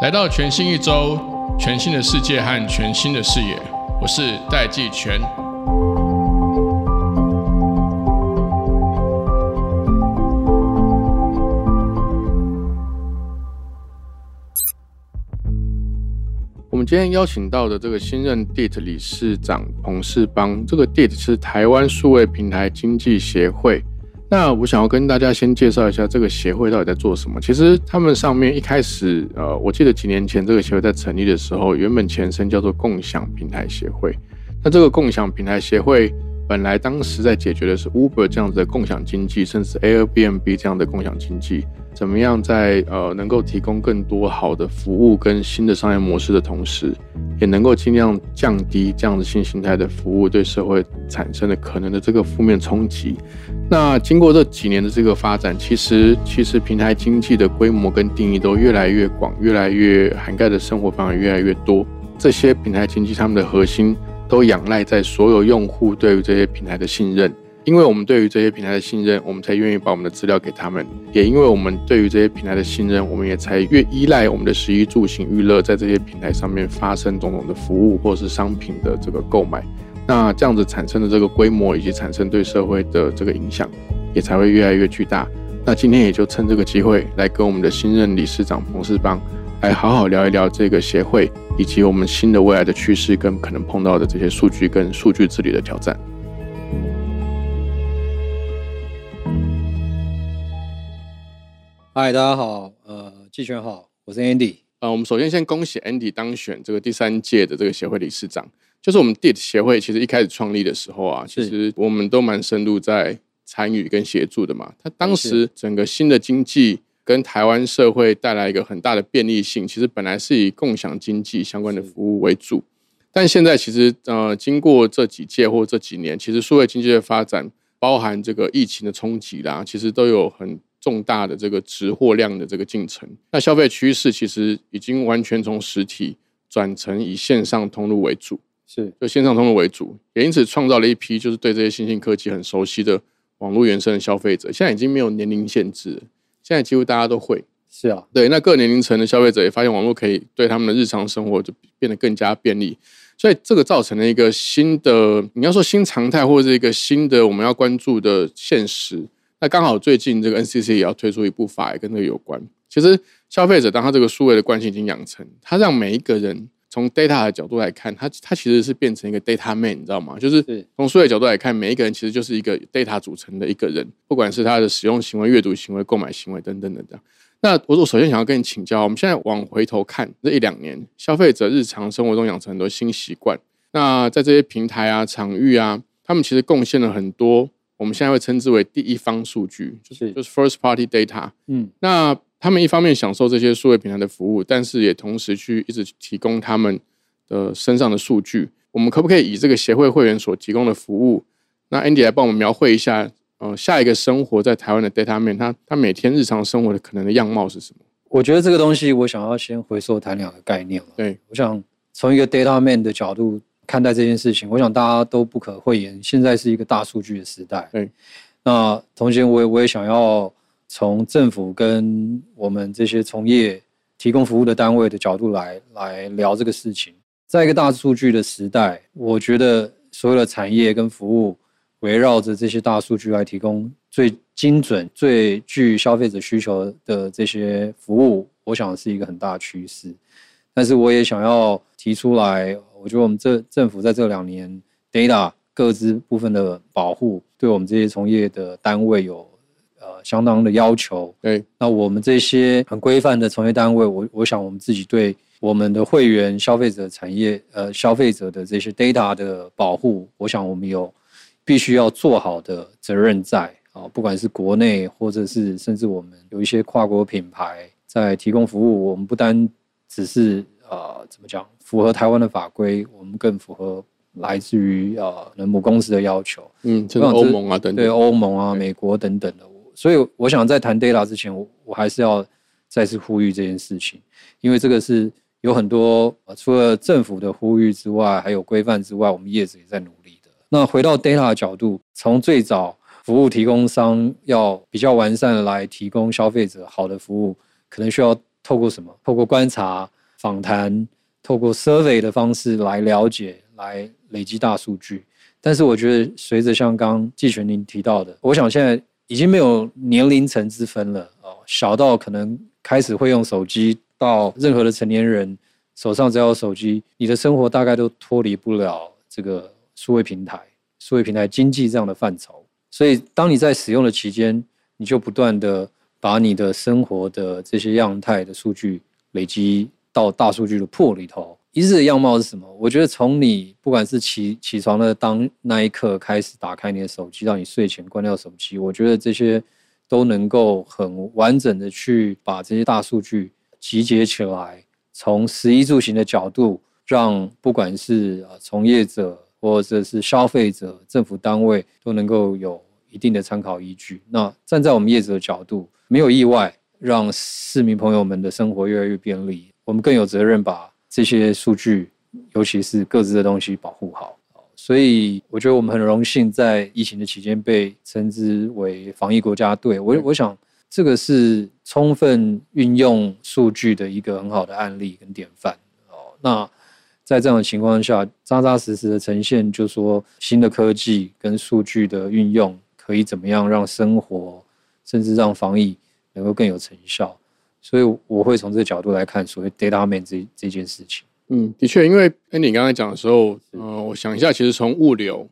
来到全新一周，全新的世界和全新的视野，我是戴季全。我们今天邀请到的这个新任 DIT 理事长彭世邦，这个 DIT 是台湾数位平台经济协会。那我想要跟大家先介绍一下这个协会到底在做什么。其实他们上面一开始，呃，我记得几年前这个协会在成立的时候，原本前身叫做共享平台协会。那这个共享平台协会。本来当时在解决的是 Uber 这样子的共享经济，甚至 Airbnb 这样的共享经济，怎么样在呃能够提供更多好的服务跟新的商业模式的同时，也能够尽量降低这样的新形态的服务对社会产生的可能的这个负面冲击。那经过这几年的这个发展，其实其实平台经济的规模跟定义都越来越广，越来越涵盖的生活范围越来越多。这些平台经济他们的核心。都仰赖在所有用户对于这些平台的信任，因为我们对于这些平台的信任，我们才愿意把我们的资料给他们；也因为我们对于这些平台的信任，我们也才越依赖我们的食衣住行娱乐在这些平台上面发生种种的服务或是商品的这个购买。那这样子产生的这个规模以及产生对社会的这个影响，也才会越来越巨大。那今天也就趁这个机会来跟我们的新任理事长彭世邦。来好好聊一聊这个协会，以及我们新的未来的趋势跟可能碰到的这些数据跟数据治理的挑战。嗨，大家好，呃，季全好，我是 Andy。呃，我们首先先恭喜 Andy 当选这个第三届的这个协会理事长。就是我们 DIT 协会其实一开始创立的时候啊，其实我们都蛮深入在参与跟协助的嘛。它当时整个新的经济。跟台湾社会带来一个很大的便利性，其实本来是以共享经济相关的服务为主，但现在其实呃，经过这几届或这几年，其实数位经济的发展，包含这个疫情的冲击啦，其实都有很重大的这个直货量的这个进程。那消费趋势其实已经完全从实体转成以线上通路为主，是就线上通路为主，也因此创造了一批就是对这些新兴科技很熟悉的网络原生的消费者，现在已经没有年龄限制。现在几乎大家都会，是啊，对，那各年龄层的消费者也发现网络可以对他们的日常生活就变得更加便利，所以这个造成了一个新的，你要说新常态或者是一个新的我们要关注的现实。那刚好最近这个 NCC 也要推出一部法，也跟这个有关。其实消费者当他这个数位的惯性已经养成，他让每一个人。从 data 的角度来看，它它其实是变成一个 data man，你知道吗？就是从数据角度来看，每一个人其实就是一个 data 组成的一个人，不管是他的使用行为、阅读行为、购买行为等等等等。那我我首先想要跟你请教，我们现在往回头看这一两年，消费者日常生活中养成很多新习惯。那在这些平台啊、场域啊，他们其实贡献了很多，我们现在会称之为第一方数据，就是就是 first party data。嗯，那。他们一方面享受这些数位平台的服务，但是也同时去一直提供他们的身上的数据。我们可不可以以这个协会会员所提供的服务，那 Andy 来帮我们描绘一下，呃，下一个生活在台湾的 Data Man，他他每天日常生活的可能的样貌是什么？我觉得这个东西，我想要先回溯谈两个概念对，我想从一个 Data Man 的角度看待这件事情，我想大家都不可讳言，现在是一个大数据的时代。对，那同时我也我也想要。从政府跟我们这些从业提供服务的单位的角度来来聊这个事情，在一个大数据的时代，我觉得所有的产业跟服务围绕着这些大数据来提供最精准、最具消费者需求的这些服务，我想是一个很大的趋势。但是我也想要提出来，我觉得我们这政府在这两年 data 各自部分的保护，对我们这些从业的单位有。呃，相当的要求。对，那我们这些很规范的从业单位，我我想我们自己对我们的会员、消费者、产业呃消费者的这些 data 的保护，我想我们有必须要做好的责任在啊。不管是国内或者是甚至我们有一些跨国品牌在提供服务，我们不单只是呃怎么讲符合台湾的法规，我们更符合。来自于呃母公司的要求，嗯，这个欧盟啊等等，对欧盟啊、美国等等的。所以我想在谈 data 之前，我我还是要再次呼吁这件事情，因为这个是有很多除了政府的呼吁之外，还有规范之外，我们业者也在努力的。那回到 data 的角度，从最早服务提供商要比较完善来提供消费者好的服务，可能需要透过什么？透过观察、访谈，透过 survey 的方式来了解，来累积大数据。但是我觉得，随着像刚季全您提到的，我想现在已经没有年龄层之分了哦，小到可能开始会用手机，到任何的成年人手上只要有手机，你的生活大概都脱离不了这个数位平台、数位平台经济这样的范畴。所以，当你在使用的期间，你就不断的把你的生活的这些样态的数据累积到大数据的破里头。一日的样貌是什么？我觉得从你不管是起起床的当那一刻开始打开你的手机，到你睡前关掉手机，我觉得这些都能够很完整的去把这些大数据集结起来，从食衣住行的角度，让不管是从业者或者是消费者、政府单位都能够有一定的参考依据。那站在我们业者的角度，没有意外，让市民朋友们的生活越来越便利，我们更有责任把。这些数据，尤其是各自的东西保护好，所以我觉得我们很荣幸在疫情的期间被称之为防疫国家队。我我想这个是充分运用数据的一个很好的案例跟典范哦。那在这样的情况下，扎扎实实的呈现，就说新的科技跟数据的运用可以怎么样让生活，甚至让防疫能够更有成效。所以我会从这个角度来看所谓 data man 这这件事情。嗯，的确，因为 Andy 刚才讲的时候，呃，我想一下，其实从物流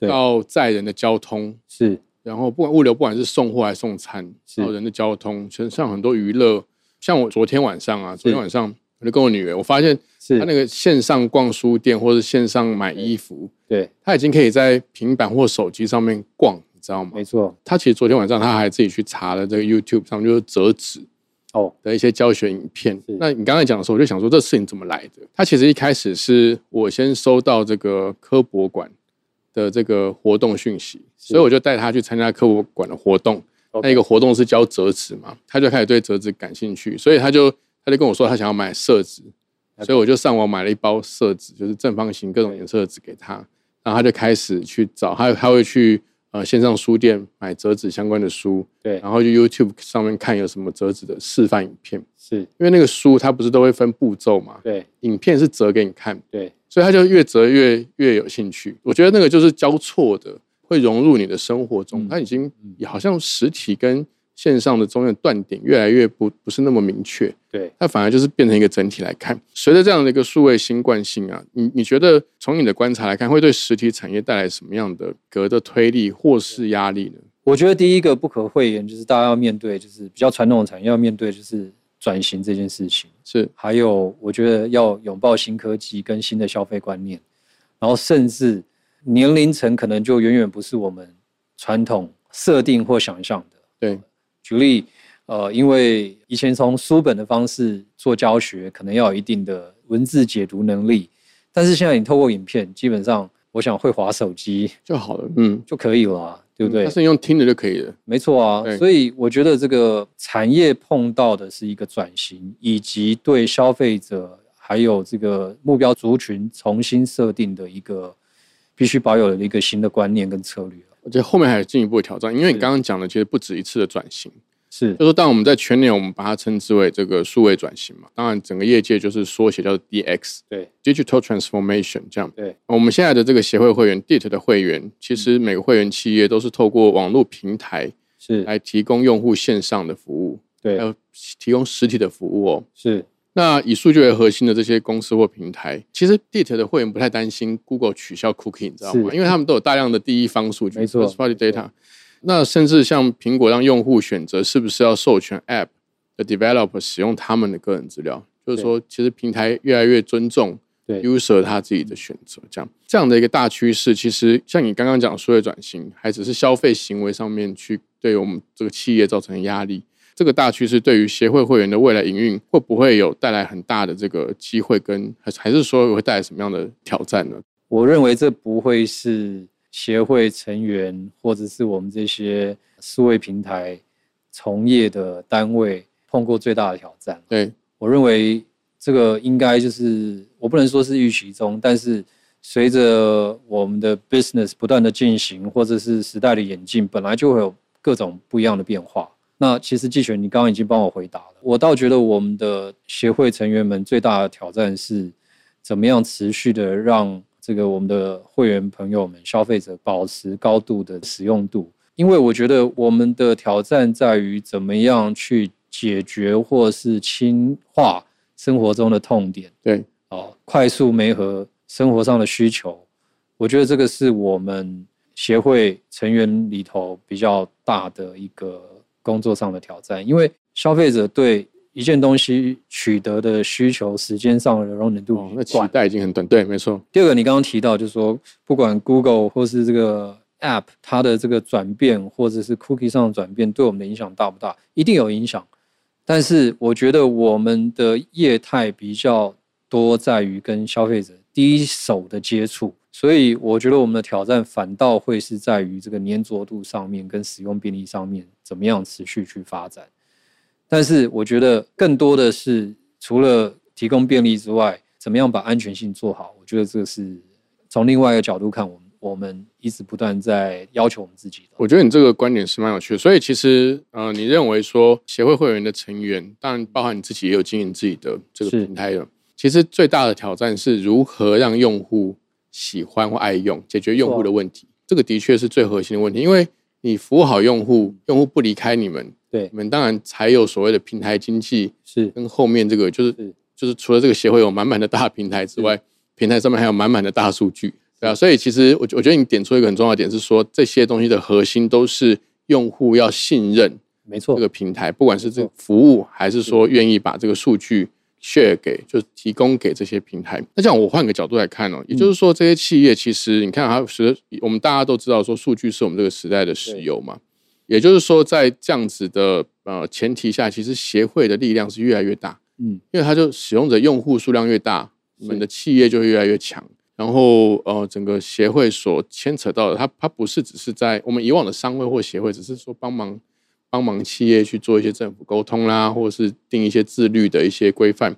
到载人的交通是，然后不管物流，不管是送货还是送餐，到人的交通，其实像很多娱乐，像我昨天晚上啊，昨天晚上我就跟我女儿，我发现她那个线上逛书店或者线上买衣服，对，她已经可以在平板或手机上面逛，你知道吗？没错，她其实昨天晚上她还自己去查了这个 YouTube 上就是折纸。哦的一些教学影片，那你刚才讲的时候，我就想说这事情怎么来的？它其实一开始是我先收到这个科博馆的这个活动讯息，所以我就带他去参加科博馆的活动。那一个活动是教折纸嘛，他就开始对折纸感兴趣，所以他就他就跟我说他想要买色纸，所以我就上网买了一包色纸，就是正方形各种颜色的纸给他，然后他就开始去找，他他会去。呃，线上书店买折纸相关的书，对，然后就 YouTube 上面看有什么折纸的示范影片，是因为那个书它不是都会分步骤嘛，对，影片是折给你看，对，所以他就越折越越有兴趣。我觉得那个就是交错的，会融入你的生活中，它已经好像实体跟。线上的中间断点越来越不不是那么明确，对，它反而就是变成一个整体来看。随着这样的一个数位新惯性啊，你你觉得从你的观察来看，会对实体产业带来什么样的格的推力或是压力呢？我觉得第一个不可讳言就是大家要面对，就是比较传统的产业要面对就是转型这件事情，是还有我觉得要拥抱新科技跟新的消费观念，然后甚至年龄层可能就远远不是我们传统设定或想象的，对。举例，呃，因为以前从书本的方式做教学，可能要有一定的文字解读能力，但是现在你透过影片，基本上我想会划手机 就好了，嗯，就可以了，对不对？但是用听的就可以了，没错啊。所以我觉得这个产业碰到的是一个转型，以及对消费者还有这个目标族群重新设定的一个必须保有的一个新的观念跟策略。我觉得后面还有进一步的挑战，因为你刚刚讲的其实不止一次的转型，是，就说当我们在全年，我们把它称之为这个数位转型嘛，当然整个业界就是缩写叫做 DX，对，Digital Transformation 这样，对，我们现在的这个协会会员 DIT 的会员，其实每个会员企业都是透过网络平台是。来提供用户线上的服务，对，还有提供实体的服务哦，是。那以数据为核心的这些公司或平台，其实 DIT 的会员不太担心 Google 取消 Cookie，你知道吗？因为他们都有大量的第一方数据，没错，Party Data。那甚至像苹果让用户选择是不是要授权 App 的 Developer 使用他们的个人资料，就是说，其实平台越来越尊重 User 他自己的选择，这样这样的一个大趋势，其实像你刚刚讲数位转型，还只是消费行为上面去对我们这个企业造成压力。这个大趋势对于协会会员的未来营运会不会有带来很大的这个机会，跟还还是说会带来什么样的挑战呢？我认为这不会是协会成员或者是我们这些数位平台从业的单位碰过最大的挑战。对我认为这个应该就是我不能说是预期中，但是随着我们的 business 不断的进行，或者是时代的演进，本来就会有各种不一样的变化。那其实季全，你刚刚已经帮我回答了。我倒觉得我们的协会成员们最大的挑战是，怎么样持续的让这个我们的会员朋友们、消费者保持高度的使用度。因为我觉得我们的挑战在于怎么样去解决或是轻化生活中的痛点。对，哦，快速媒合生活上的需求。我觉得这个是我们协会成员里头比较大的一个。工作上的挑战，因为消费者对一件东西取得的需求时间上的容忍度，那期待已经很短。对，没错。第二个，你刚刚提到，就是说，不管 Google 或是这个 App，它的这个转变，或者是 Cookie 上的转变，对我们的影响大不大？一定有影响。但是，我觉得我们的业态比较多在于跟消费者第一手的接触。所以我觉得我们的挑战反倒会是在于这个粘着度上面，跟使用便利上面怎么样持续去发展。但是我觉得更多的是除了提供便利之外，怎么样把安全性做好？我觉得这个是从另外一个角度看，我们我们一直不断在要求我们自己的。我觉得你这个观点是蛮有趣的。所以其实呃，你认为说协会会员的成员，当然包含你自己也有经营自己的这个平台的，其实最大的挑战是如何让用户。喜欢或爱用，解决用户的问题，这个的确是最核心的问题。因为你服务好用户，用户不离开你们，对，你们当然才有所谓的平台经济，是跟后面这个就是就是除了这个协会有满满的大平台之外，平台上面还有满满的大数据，对啊。所以其实我我觉得你点出一个很重要的点是说，这些东西的核心都是用户要信任，没错，这个平台不管是这个服务还是说愿意把这个数据。share 给就提供给这些平台。那这样我换个角度来看哦，也就是说这些企业其实你看它是我们大家都知道说数据是我们这个时代的石油嘛。也就是说在这样子的呃前提下，其实协会的力量是越来越大。嗯，因为它就使用者用户数量越大，我们的企业就越来越强。然后呃整个协会所牵扯到的，它它不是只是在我们以往的商会或协会，只是说帮忙。帮忙企业去做一些政府沟通啦，或者是定一些自律的一些规范。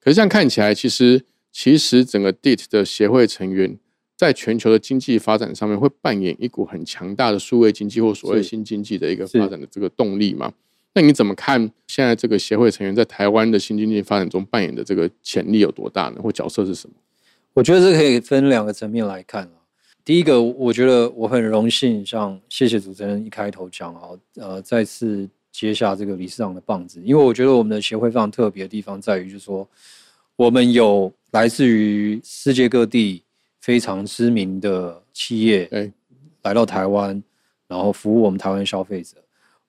可是这样看起来，其实其实整个 DIT 的协会成员在全球的经济发展上面，会扮演一股很强大的数位经济或所谓新经济的一个发展的这个动力嘛？那你怎么看现在这个协会成员在台湾的新经济发展中扮演的这个潜力有多大呢？或角色是什么？我觉得这可以分两个层面来看第一个，我觉得我很荣幸，像谢谢主持人一开头讲啊，呃，再次接下这个理事长的棒子，因为我觉得我们的协会非常特别的地方在于，就是说我们有来自于世界各地非常知名的企业，哎，来到台湾，然后服务我们台湾消费者。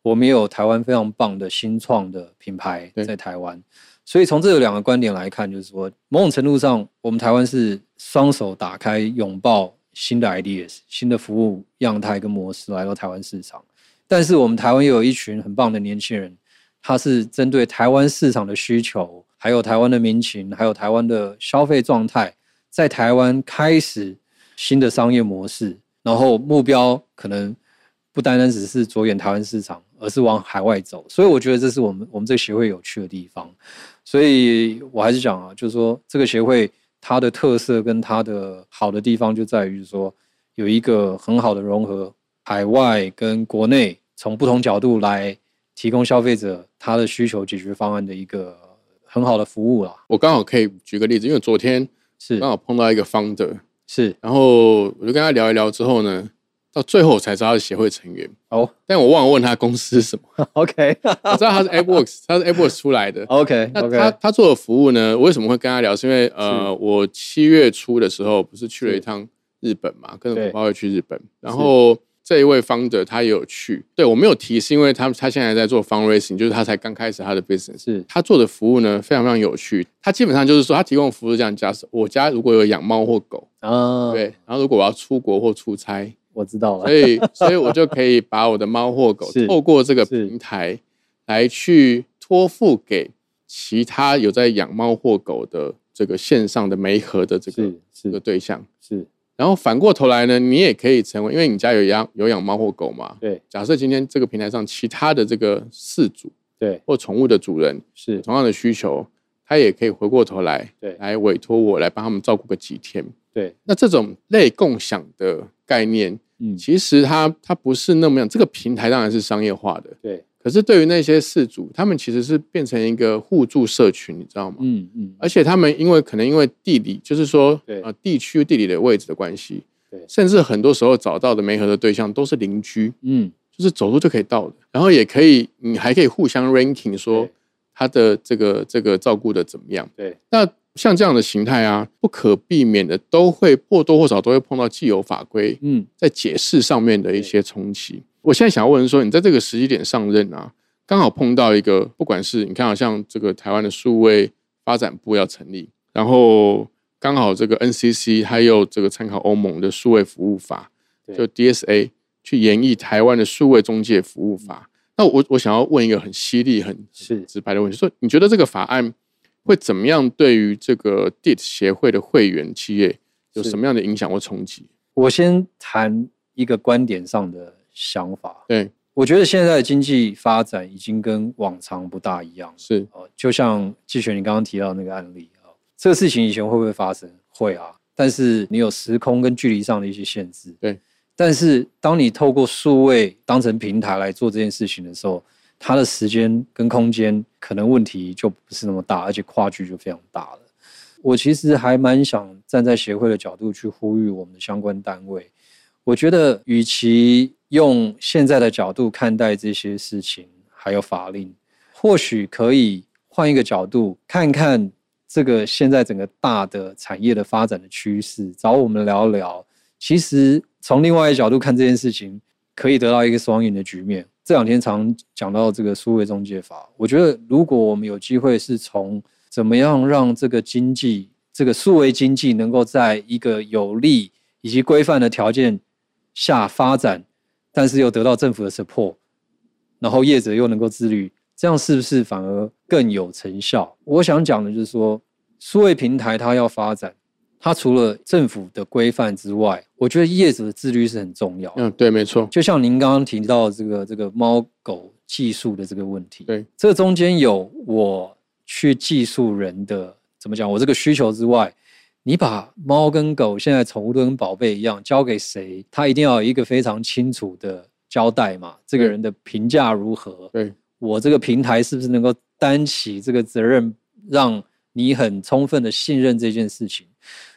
我们也有台湾非常棒的新创的品牌在台湾，所以从这两个观点来看，就是说某种程度上，我们台湾是双手打开，拥抱。新的 ideas、新的服务样态跟模式来到台湾市场，但是我们台湾又有一群很棒的年轻人，他是针对台湾市场的需求，还有台湾的民情，还有台湾的消费状态，在台湾开始新的商业模式，然后目标可能不单单只是着眼台湾市场，而是往海外走。所以我觉得这是我们我们这个协会有趣的地方。所以我还是讲啊，就是说这个协会。它的特色跟它的好的地方就在于说，有一个很好的融合海外跟国内，从不同角度来提供消费者他的需求解决方案的一个很好的服务啦。我刚好可以举个例子，因为昨天是刚好碰到一个 founder，是，然后我就跟他聊一聊之后呢。到最后我才知道他是协会成员哦，但我忘了问他公司是什么。OK，我知道他是 AppWorks，他是 AppWorks 出来的。OK，那他他做的服务呢？我为什么会跟他聊？是因为呃，我七月初的时候不是去了一趟日本嘛，跟着包会去日本，然后这一位 founder 他也有去。对我没有提，是因为他他现在在做 fundraising，就是他才刚开始他的 business。是他做的服务呢，非常非常有趣。他基本上就是说，他提供的服务这样：假设我家如果有养猫或狗啊，对，然后如果我要出国或出差。我知道了，所以所以我就可以把我的猫或狗 透过这个平台来去托付给其他有在养猫或狗的这个线上的媒合的这个这个对象是，然后反过头来呢，你也可以成为，因为你家有养有养猫或狗嘛，对。假设今天这个平台上其他的这个饲主对或宠物的主人是同样的需求。他也可以回过头来，对来委托我来帮他们照顾个几天。对，那这种类共享的概念，嗯，其实它它不是那么样。这个平台当然是商业化的，对，可是对于那些事主，他们其实是变成一个互助社群，你知道吗？嗯嗯，而且他们因为可能因为地理，就是说对呃地区地理的位置的关系，对甚至很多时候找到的媒合的对象都是邻居，嗯，就是走路就可以到的，然后也可以你还可以互相 ranking 说他的这个这个照顾的怎么样。对，那像这样的形态啊，不可避免的都会或多或少都会碰到既有法规嗯在解释上面的一些冲击。我现在想要问说，你在这个时机点上任啊，刚好碰到一个，不管是你看，好像这个台湾的数位发展部要成立，然后刚好这个 NCC 还有这个参考欧盟的数位服务法，对就 DSA 去演绎台湾的数位中介服务法。那我我想要问一个很犀利、很是直白的问题，说你觉得这个法案会怎么样对于这个 DIT 协会的会员企业有什么样的影响或冲击？我先谈一个观点上的想法。对，我觉得现在的经济发展已经跟往常不大一样了。是哦，就像季璇你刚刚提到那个案例啊、哦，这个事情以前会不会发生？会啊，但是你有时空跟距离上的一些限制。对，但是当你透过数位当成平台来做这件事情的时候，它的时间跟空间可能问题就不是那么大，而且跨距就非常大了。我其实还蛮想站在协会的角度去呼吁我们的相关单位。我觉得，与其用现在的角度看待这些事情，还有法令，或许可以换一个角度看看这个现在整个大的产业的发展的趋势，找我们聊聊。其实从另外一个角度看这件事情，可以得到一个双赢的局面。这两天常讲到这个数位中介法，我觉得如果我们有机会是从怎么样让这个经济、这个数位经济能够在一个有利以及规范的条件下发展，但是又得到政府的 support，然后业者又能够自律，这样是不是反而更有成效？我想讲的就是说，数位平台它要发展，它除了政府的规范之外，我觉得业者的自律是很重要的。嗯，对，没错，就像您刚刚提到的这个这个猫狗技术的这个问题，对，这中间有我去技术人的怎么讲，我这个需求之外，你把猫跟狗现在宠物都跟宝贝一样交给谁，他一定要有一个非常清楚的交代嘛，这个人的评价如何，对，我这个平台是不是能够担起这个责任，让你很充分的信任这件事情？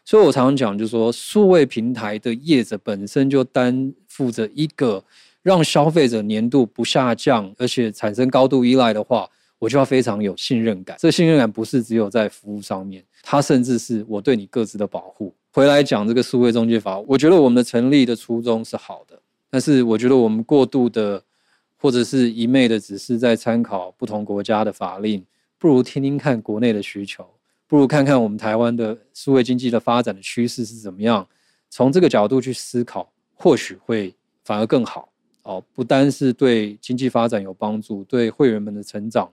所以我常常讲，就是说，数位平台的业者本身就担负着一个让消费者年度不下降，而且产生高度依赖的话，我就要非常有信任感。这信任感不是只有在服务上面，它甚至是我对你各自的保护。回来讲这个数位中介法，我觉得我们的成立的初衷是好的，但是我觉得我们过度的或者是一昧的只是在参考不同国家的法令，不如听听看国内的需求。不如看看我们台湾的数位经济的发展的趋势是怎么样，从这个角度去思考，或许会反而更好哦。不单是对经济发展有帮助，对会员们的成长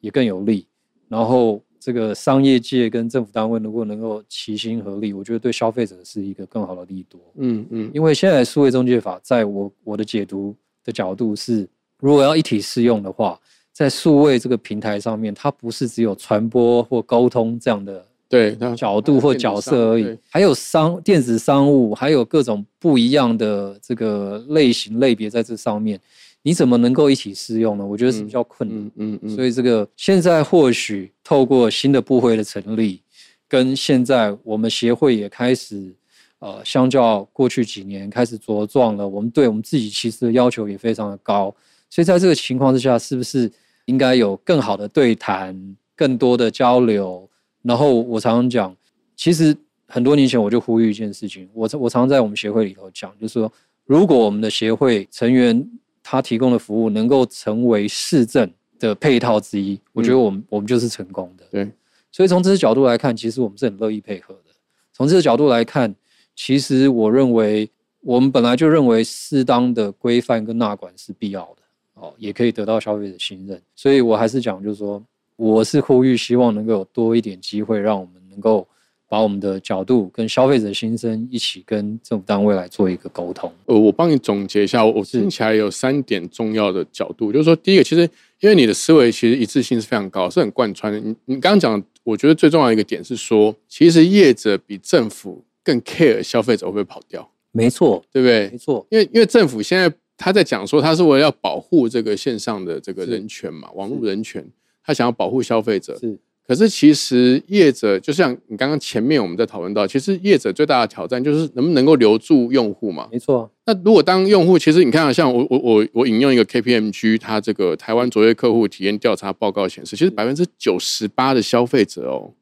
也更有利。然后这个商业界跟政府单位如果能够齐心合力，我觉得对消费者是一个更好的利多。嗯嗯，因为现在数位中介法，在我我的解读的角度是，如果要一体适用的话，在数位这个平台上面，它不是只有传播或沟通这样的对，角度或角色而已对，还有商电子商务，还有各种不一样的这个类型类别在这上面，你怎么能够一起适用呢？我觉得是比较困难。嗯嗯嗯，所以这个现在或许透过新的部会的成立，跟现在我们协会也开始，呃，相较过去几年开始茁壮了，我们对我们自己其实的要求也非常的高。所以在这个情况之下，是不是应该有更好的对谈、更多的交流？然后我常常讲，其实很多年前我就呼吁一件事情，我我常常在我们协会里头讲，就是说，如果我们的协会成员他提供的服务能够成为市政的配套之一，我觉得我们、我们就是成功的。对，所以从这个角度来看，其实我们是很乐意配合的。从这个角度来看，其实我认为我们本来就认为适当的规范跟纳管是必要的，哦，也可以得到消费者信任。所以我还是讲，就是说，我是呼吁，希望能够有多一点机会，让我们能够把我们的角度跟消费者心声一起跟政府单位来做一个沟通。呃，我帮你总结一下，我听起来有三点重要的角度，就是说，第一个，其实因为你的思维其实一致性是非常高，是很贯穿的。你你刚刚讲，我觉得最重要的一个点是说，其实业者比政府更 care 消费者会不会跑掉，没错，对不对？没错，因为因为政府现在他在讲说，他是为了要保护这个线上的这个人权嘛，网络人权，他想要保护消费者。是可是其实业者就像你刚刚前面我们在讨论到，其实业者最大的挑战就是能不能够留住用户嘛。没错，那如果当用户，其实你看啊，像我我我我引用一个 KPMG 它这个台湾卓越客户体验调查报告显示，其实百分之九十八的消费者哦，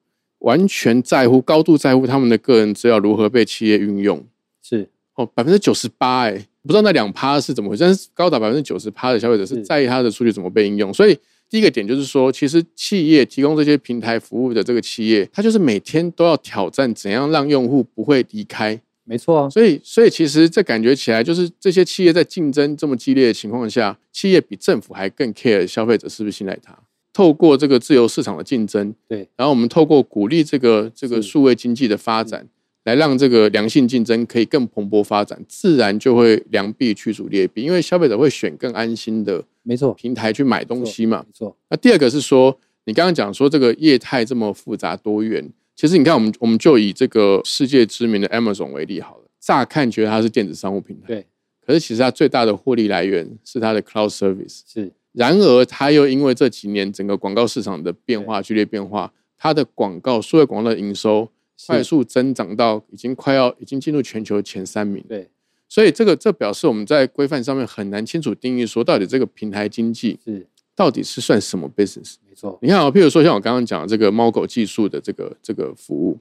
完全在乎、高度在乎他们的个人资料如何被企业运用是哦，百分之九十八哎，不知道那两趴是怎么回事，但是高达百分之九十趴的消费者是是在意他的数据怎么被应用，所以。第一个点就是说，其实企业提供这些平台服务的这个企业，它就是每天都要挑战怎样让用户不会离开，没错。啊，所以，所以其实这感觉起来，就是这些企业在竞争这么激烈的情况下，企业比政府还更 care 消费者是不是信赖它。透过这个自由市场的竞争，对，然后我们透过鼓励这个这个是。数位经济的发展，来让这个良性竞争可以更蓬勃发展，自然就会良币驱逐劣币，因为消费者会选更安心的没错，平台去买东西嘛。没错，那第二个是说，你刚刚讲说这个业态这么复杂多元，其实你看我们我们就以这个世界知名的 Amazon 为例好了，乍看觉得它是电子商务平台，对，可是其实它最大的获利来源是它的 Cloud Service。是然而，它又因为这几年整个广告市场的变化剧烈变化，它的广告数位广告的营收是快速增长到已经快要已经进入全球前三名。对，所以这个这表示我们在规范上面很难清楚定义说到底这个平台经济是到底是算什么 business。没错，你看啊，譬如说像我刚刚讲的这个猫狗技术的这个这个服务，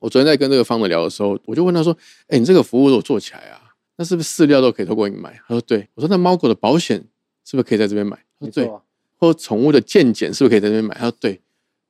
我昨天在跟这个方的聊的时候，我就问他说：“哎，你这个服务如果做起来啊，那是不是饲料都可以透过你买？”他说：“对。”我说：“那猫狗的保险是不是可以在这边买？”他说：“对。没错”啊，或宠物的健检是不是可以在这边买？他说：“对。”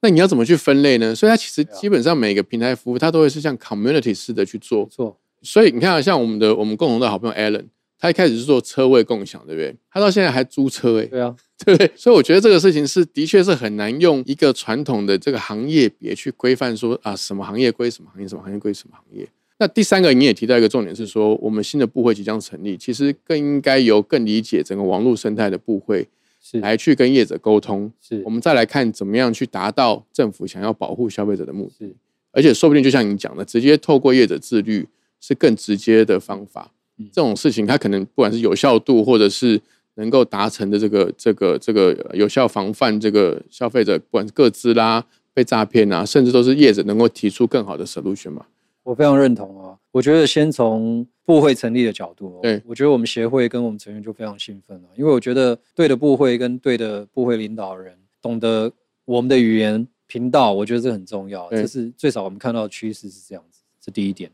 那你要怎么去分类呢？所以它其实基本上每个平台服务，它都会是像 community 式的去做没。错，所以你看啊，像我们的我们共同的好朋友 Alan，他一开始是做车位共享，对不对？他到现在还租车、欸，对啊，对不对？所以我觉得这个事情是的确是很难用一个传统的这个行业别去规范说啊，什么行业归什么行业，什么行业归什么行业。那第三个，你也提到一个重点是说，我们新的部会即将成立，其实更应该由更理解整个网络生态的部会是来去跟业者沟通，是我们再来看怎么样去达到政府想要保护消费者的目的。是而且说不定就像你讲的，直接透过业者自律是更直接的方法。嗯这种事情，它可能不管是有效度，或者是能够达成的这个这个这个呃有效防范这个消费者，不管是各自啦、被诈骗啊，甚至都是业者能够提出更好的 solution 嘛。我非常认同啊！我觉得先从部会成立的角度、哦，对我觉得我们协会跟我们成员就非常兴奋了，因为我觉得对的部会跟对的部会领导人懂得我们的语言频道，我觉得这很重要，对这是最少我们看到的趋势是这样子，这第一点。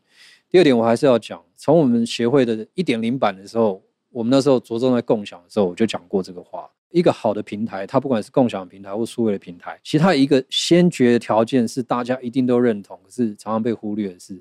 第二点，我还是要讲，从我们协会的一点零版的时候，我们那时候着重在共享的时候，我就讲过这个话。一个好的平台，它不管是共享平台或数位的平台，其实它一个先决的条件是大家一定都认同，可是常常被忽略的是，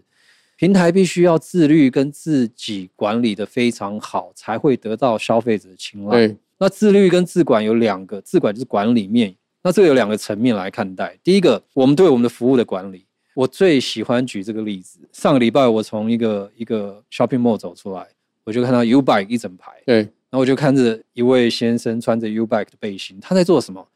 平台必须要自律跟自己管理的非常好，才会得到消费者的青睐。那自律跟自管有两个，自管就是管理面，那这个有两个层面来看待。第一个，我们对我们的服务的管理，我最喜欢举这个例子。上个礼拜我从一个一个 shopping mall 走出来，我就看到 U Bike 一整排，对，然后我就看着一位先生穿着 U Bike 的背心，他在做什么？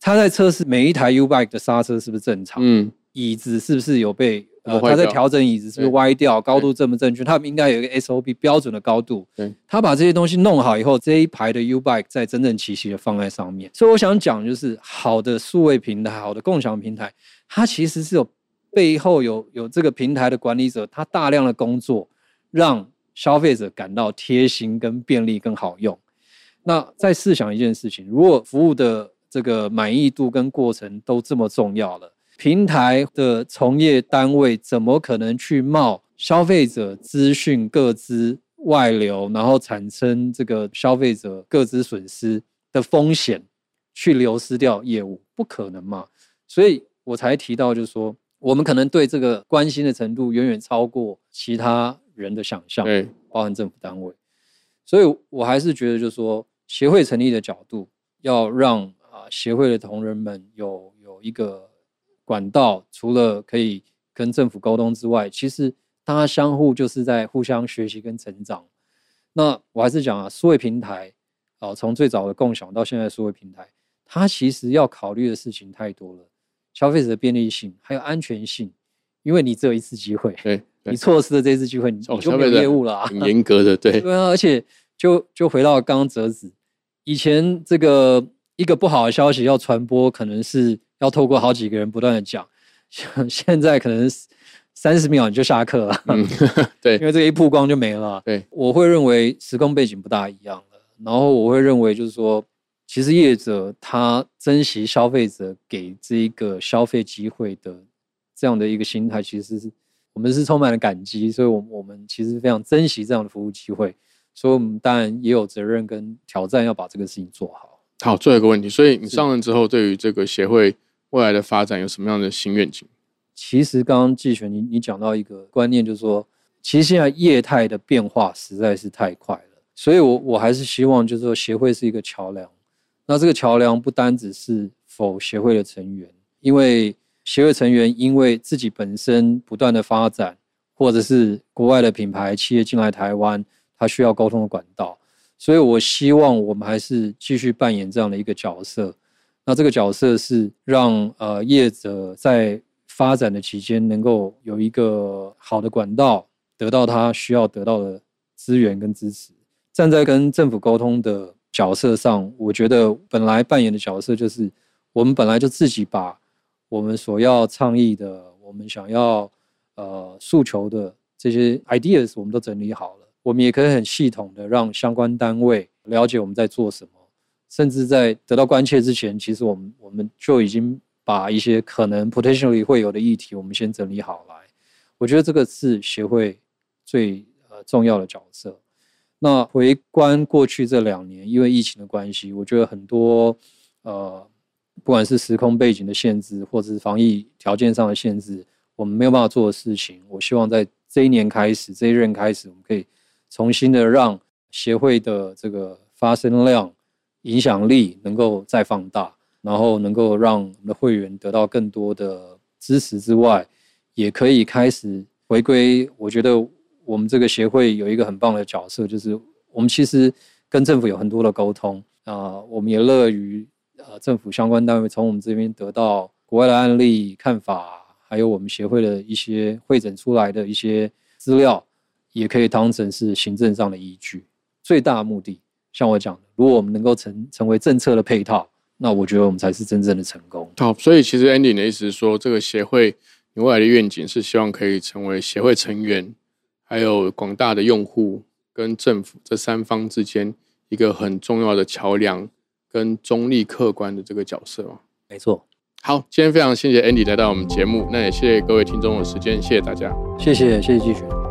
他在测试每一台 U Bike 的刹车是不是正常，嗯，椅子是不是有被呃，他在调整椅子是不是歪掉，高度正不正确？他们应该有一个 SOP 标准的高度。对，他把这些东西弄好以后，这一排的 U Bike 再整整齐齐的放在上面。所以我想讲，就是好的数位平台、好的共享平台，它其实是有背后有有这个平台的管理者，他大量的工作，让消费者感到贴心、跟便利、更好用。那再试想一件事情，如果服务的这个满意度跟过程都这么重要了，平台的从业单位怎么可能去冒消费者资讯各资外流，然后产生这个消费者各资损失的风险，去流失掉业务？不可能嘛！所以我才提到，就是说，我们可能对这个关心的程度远远超过其他人的想象。对，包含政府单位，所以我还是觉得，就是说，协会成立的角度，要让啊协会的同仁们有有一个管道，除了可以跟政府沟通之外，其实大家相互就是在互相学习跟成长。那我还是讲啊，数位平台啊，从最早的共享到现在数位平台，它其实要考虑的事情太多了，消费者的便利性还有安全性，因为你只有一次机会，对，你错失了这次机会，你就没有业务了啊。很严格的，对，对啊，而且就就回到刚刚折子，以前这个一个不好的消息要传播，可能是要透过好几个人不断的讲，像 现在可能三十秒你就下课了，嗯，对因为这个一曝光就没了。对，我会认为时空背景不大一样了，然后我会认为就是说，其实业者他珍惜消费者给这一个消费机会的这样的一个心态，其实是我们是充满了感激，所以我我们其实非常珍惜这样的服务机会，所以我们当然也有责任跟挑战要把这个事情做好。好，最后一个问题，所以你上任之后，对于这个协会未来的发展有什么样的新愿景？其实刚刚季璇你你讲到一个观念，就是说，其实现在业态的变化实在是太快了，所以我我还是希望就是说协会是一个桥梁。那这个桥梁不单只是否协会的成员，因为协会成员因为自己本身不断的发展，或者是国外的品牌企业进来台湾，它需要沟通的管道，所以我希望我们还是继续扮演这样的一个角色。那这个角色是让呃业者在发展的期间能够有一个好的管道，得到他需要得到的资源跟支持。站在跟政府沟通的角色上，我觉得本来扮演的角色就是我们本来就自己把我们所要倡议的、我们想要呃诉求的这些 ideas 我们都整理好了，我们也可以很系统的让相关单位了解我们在做什么，甚至在得到关切之前，其实我们我们就已经把一些可能 potentially 会有的议题，我们先整理好来。我觉得这个是协会最呃重要的角色。那回观过去这两年，因为疫情的关系，我觉得很多呃，不管是时空背景的限制，或者是防疫条件上的限制，我们没有办法做的事情，我希望在这一年开始，这一任开始，我们可以重新的让协会的这个发声量、影响力能够再放大，然后能够让我们的会员得到更多的支持之外，也可以开始回归。我觉得我们这个协会有一个很棒的角色，就是我们其实跟政府有很多的沟通啊、我们也乐于呃政府相关单位从我们这边得到国外的案例看法，还有我们协会的一些会诊出来的一些资料，也可以当成是行政上的依据。最大的目的，像我讲的，如果我们能够成成为政策的配套，那我觉得我们才是真正的成功。好，所以其实 Andy 的意思是说，这个协会你未来的愿景是希望可以成为协会成员，还有广大的用户跟政府这三方之间一个很重要的桥梁，跟中立客观的这个角色嘛。没错，好，今天非常谢谢 Andy 来到我们节目，那也谢谢各位听众的时间，谢谢大家。谢谢谢谢季璇。